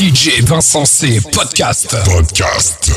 DJ Vincent C. Podcast. Podcast.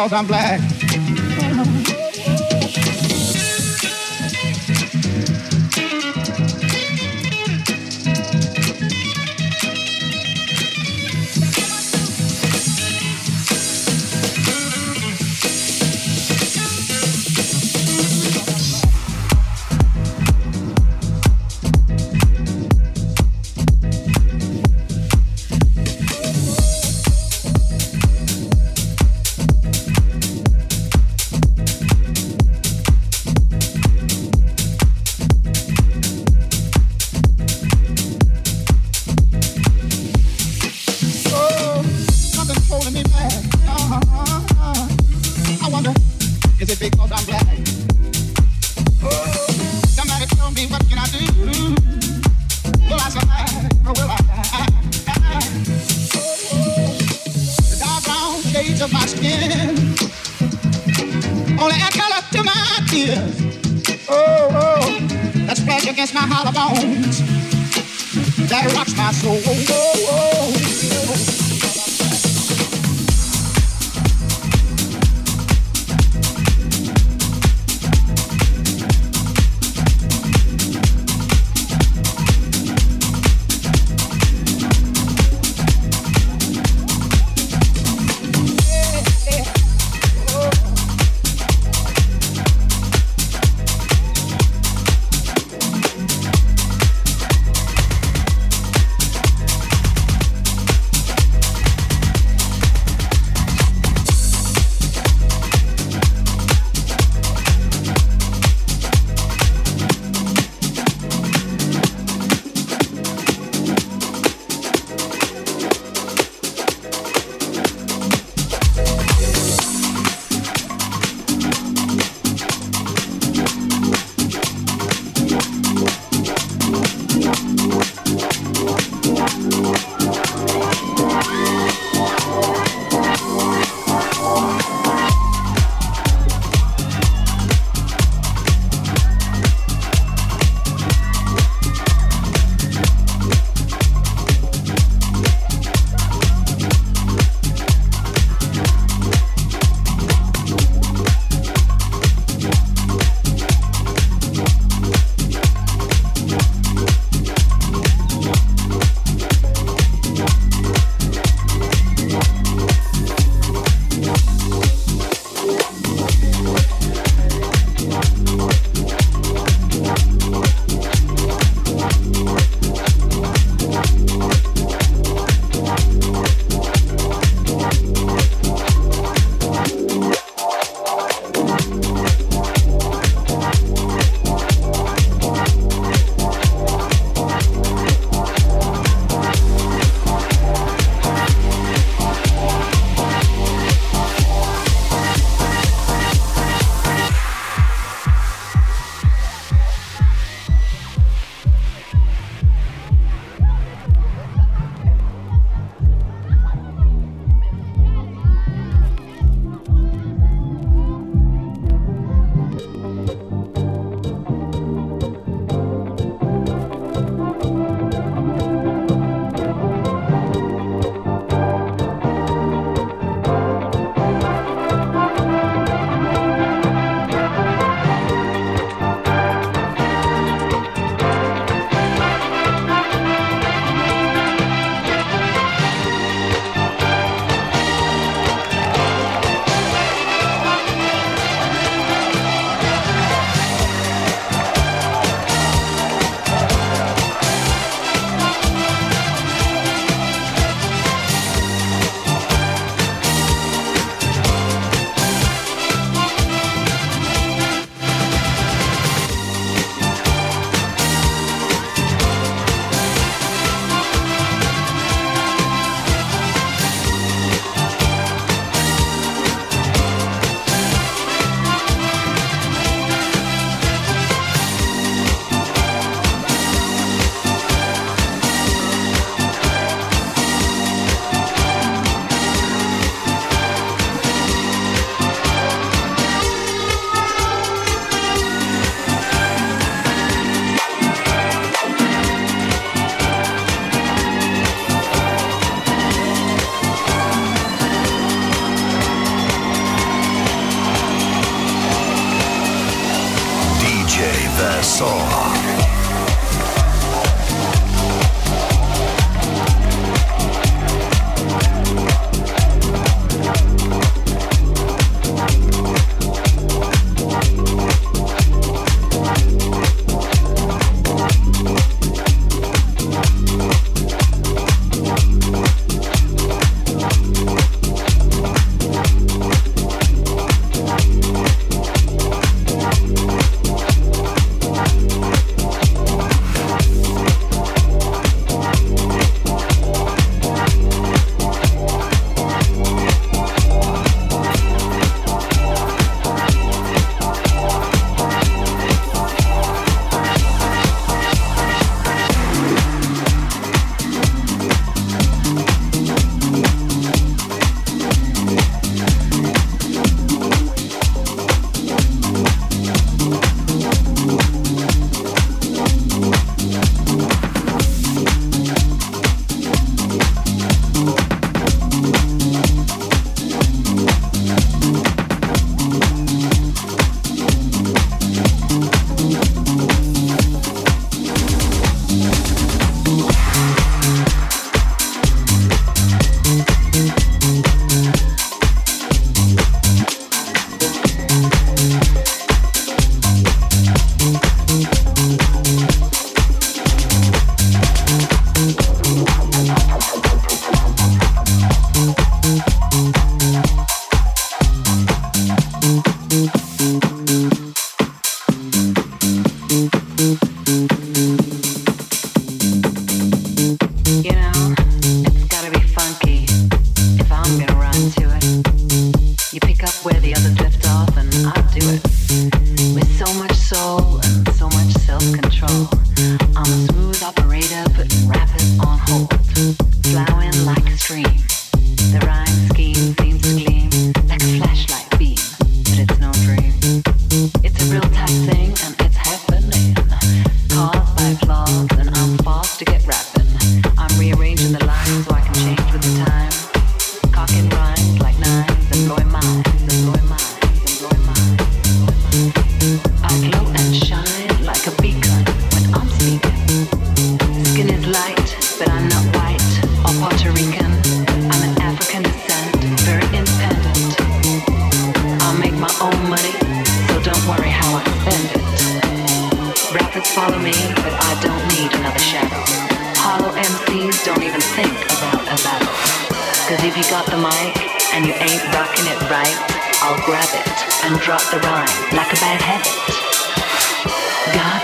Because I'm black. tears. Oh, oh, that against my hollow bones, that rocks my soul. Oh, oh. oh.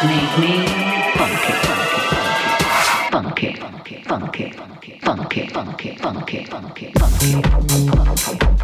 Believe it, brother, when I say I wouldn't have it any other way. So believe it, brother, when I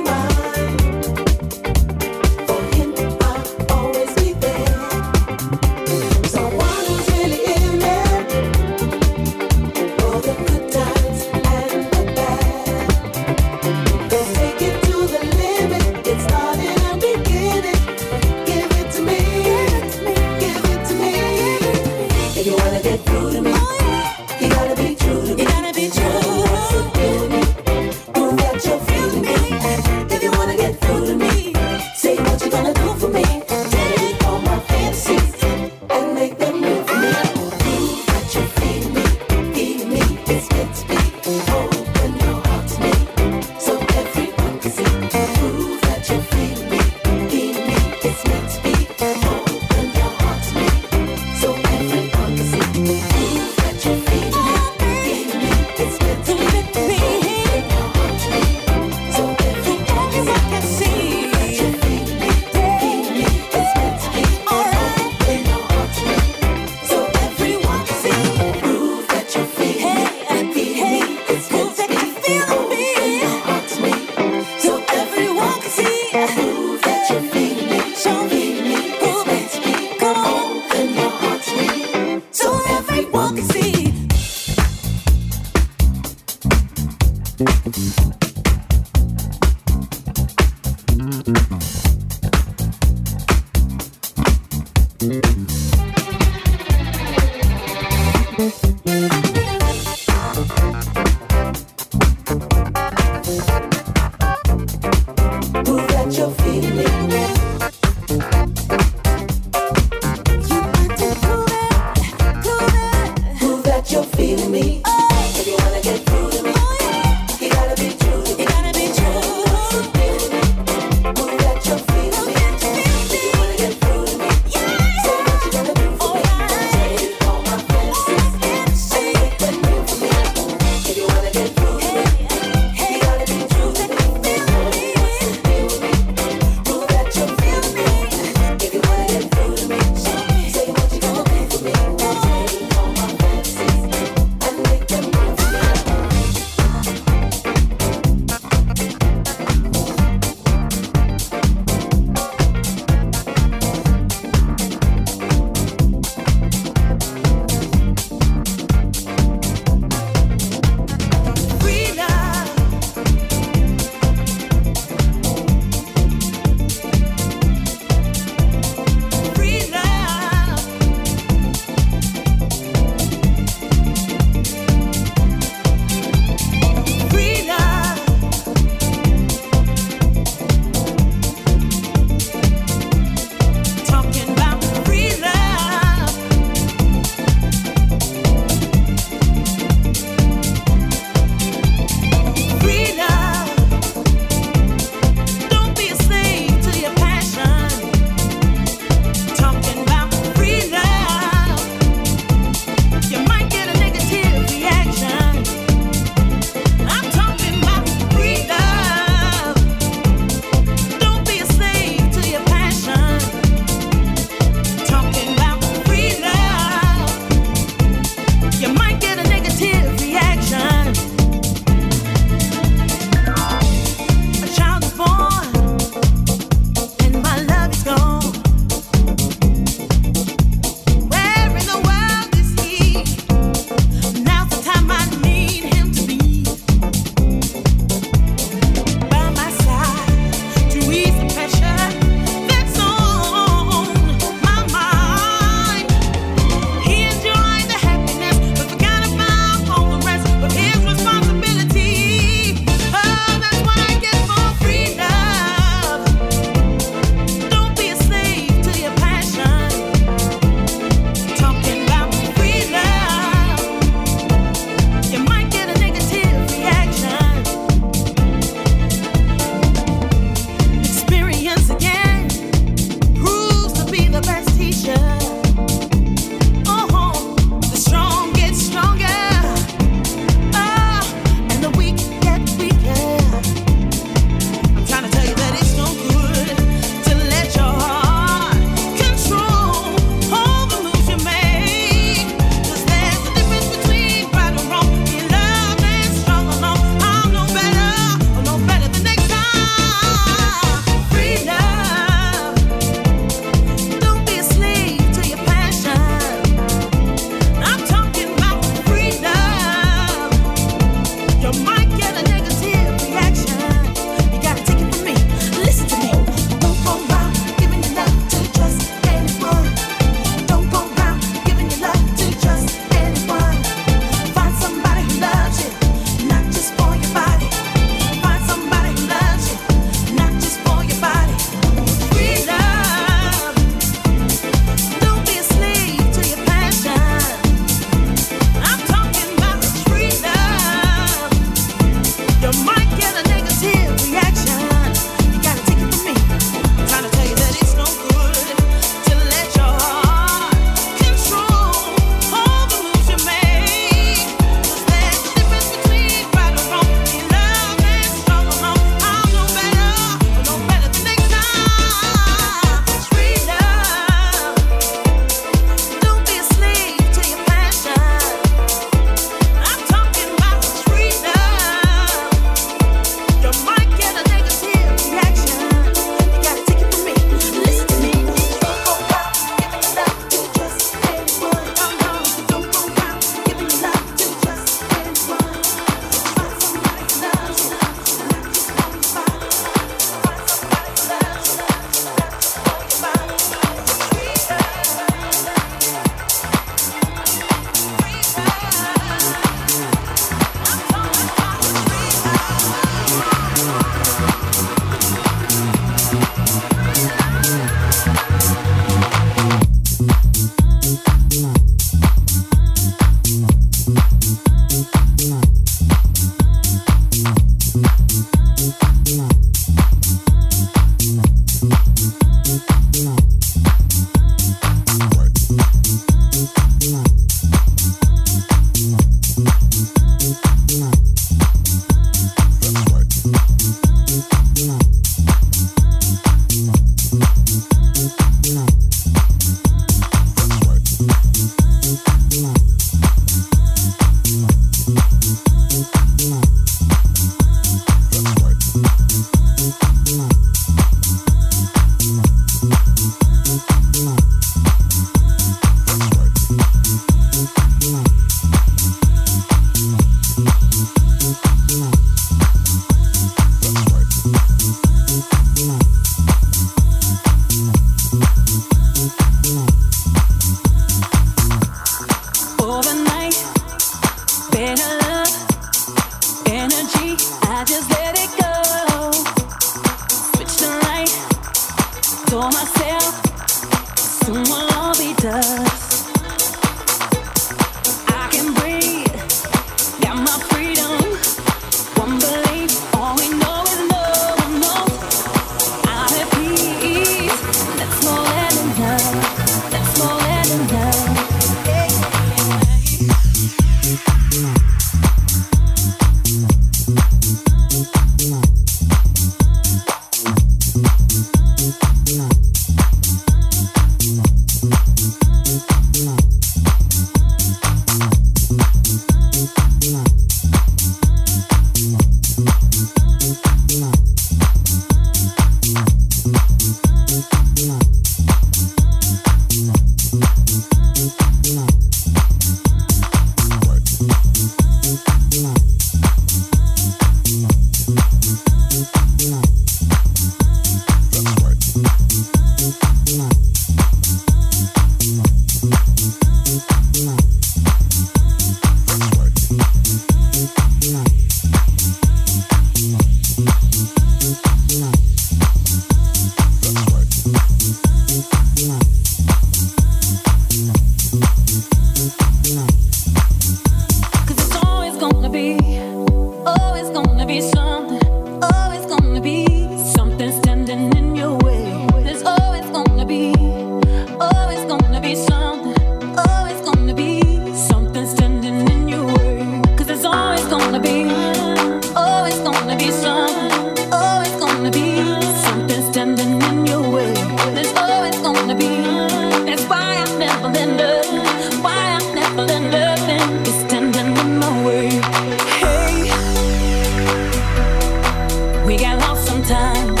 sometimes.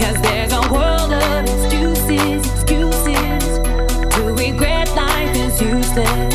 Cause there's a world of excuses, excuses to regret life is useless.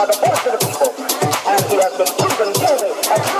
by the voice of the people, and he has been proven guilty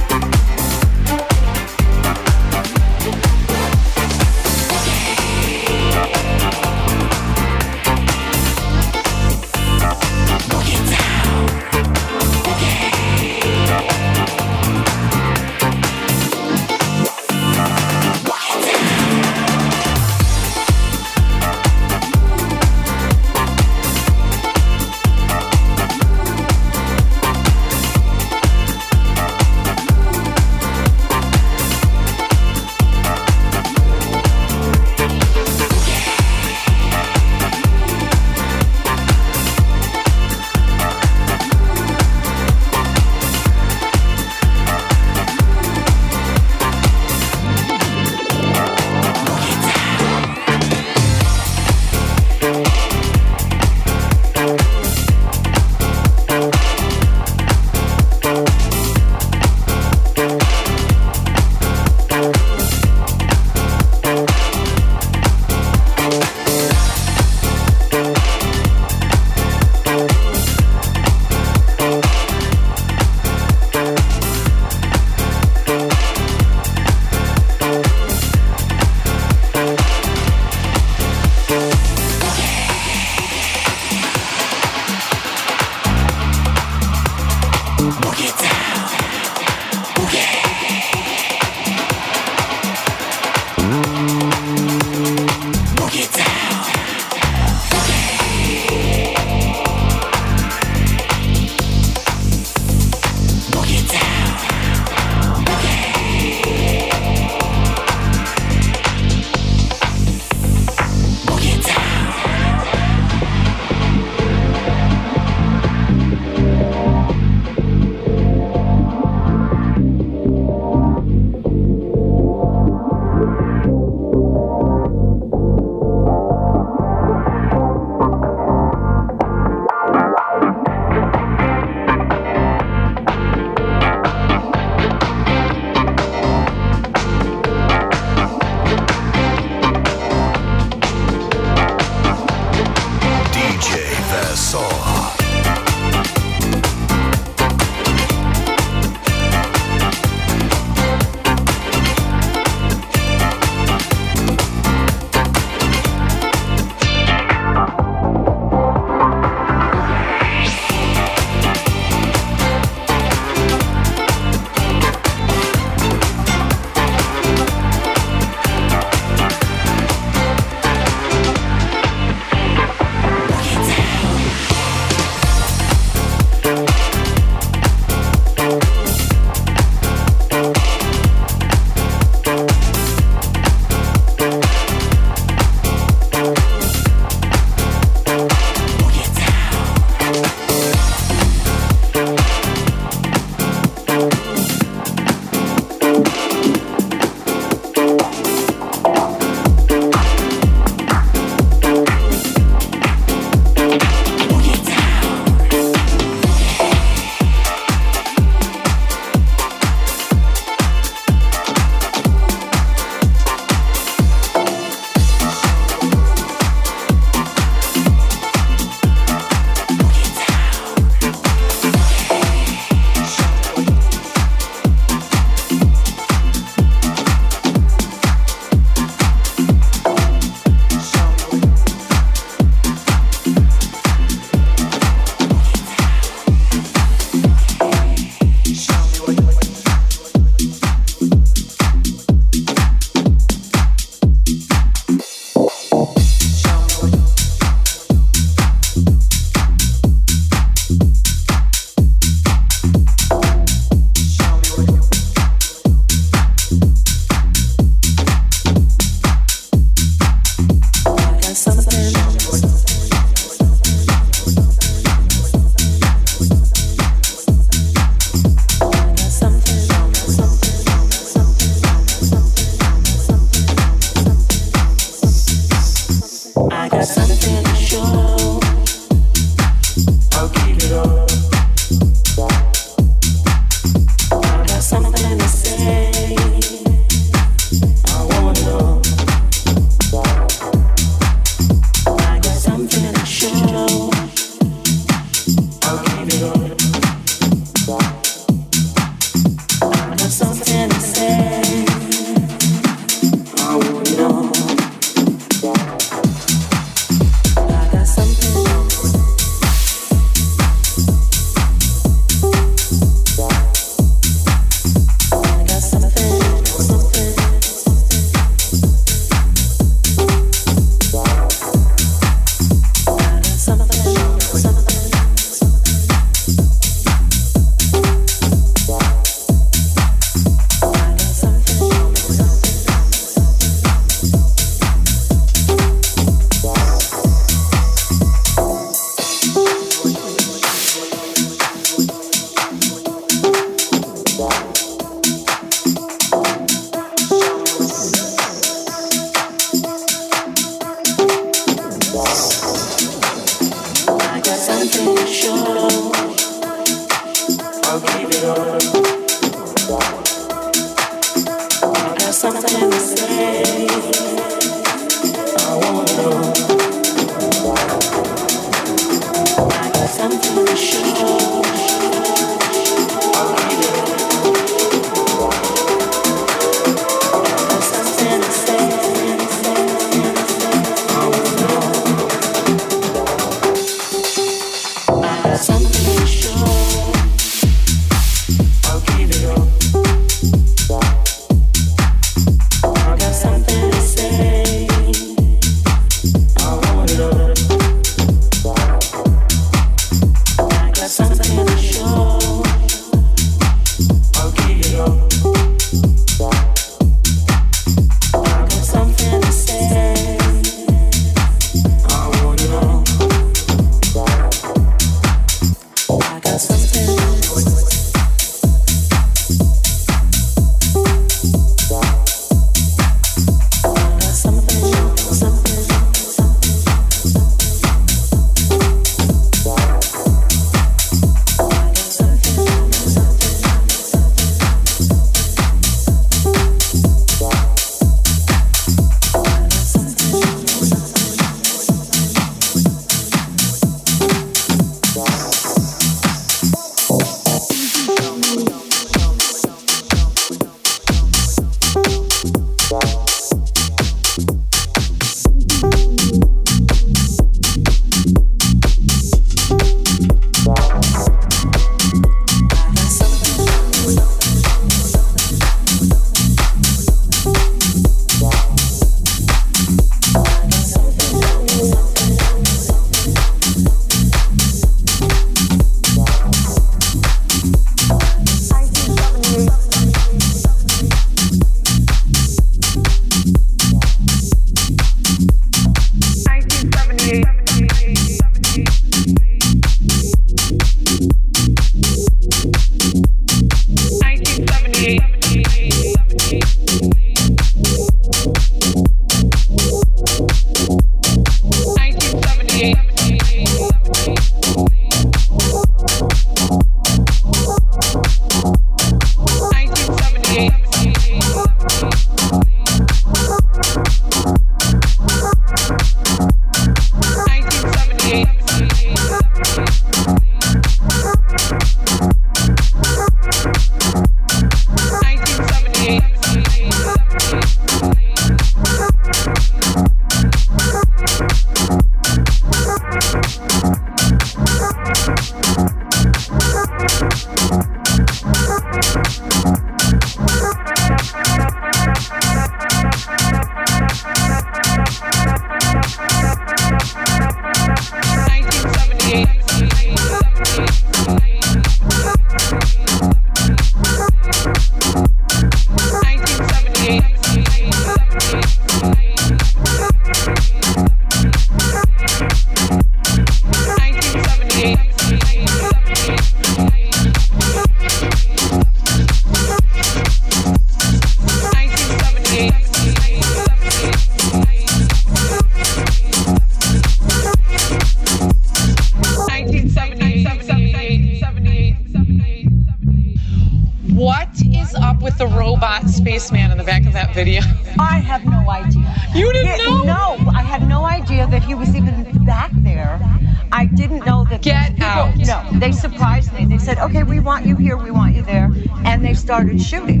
Started shooting.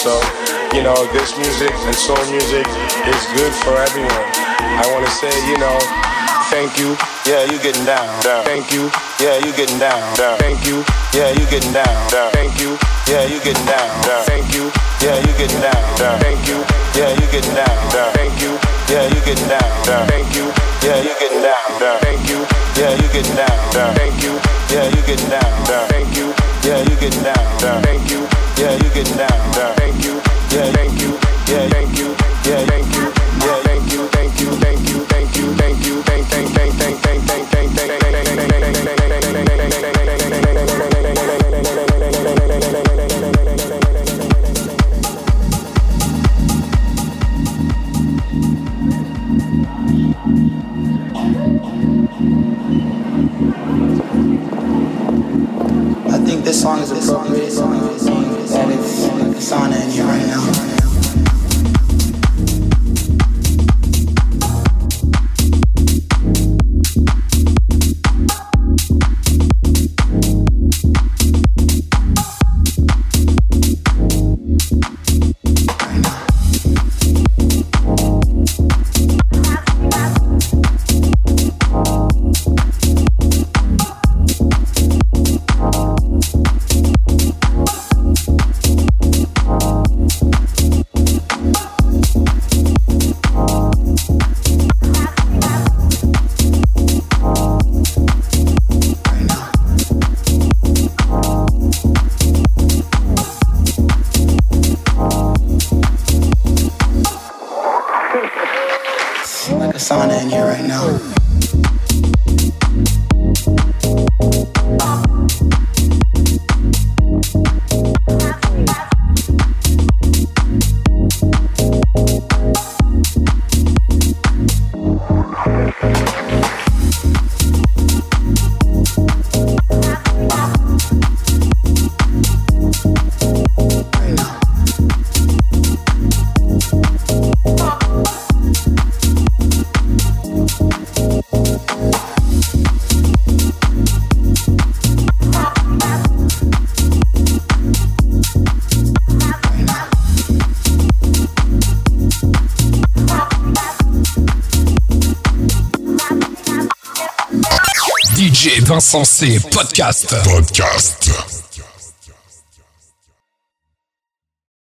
So, you know, this music and soul music is good for everyone. I want to say, you know, thank you. Yeah, you getting down. down. Thank you. Yeah, you getting down. down. Thank you. Yeah, you getting down. down. Thank you. Yeah, you getting down. down. Thank you. Yeah, you getting down. down. Thank you. Yeah, you getting down. down. Thank you. Yeah, you getting down. down. Thank you. Yeah, you getting down. down. Thank you. Yeah, you getting down. down. Thank you. Yeah, you getting down. down. Thank you. Yeah, you getting down. down. Thank you yeah, you getting down, down. Thank you, yeah, thank you, yeah, thank you, yeah, thank you, yeah, thank you, thank you, thank you, thank you, thank you, thank thank thank thank thank thank thank thank thank thank thank thank thank I think this song is appropriate sauna Insensé Podcast. Podcast.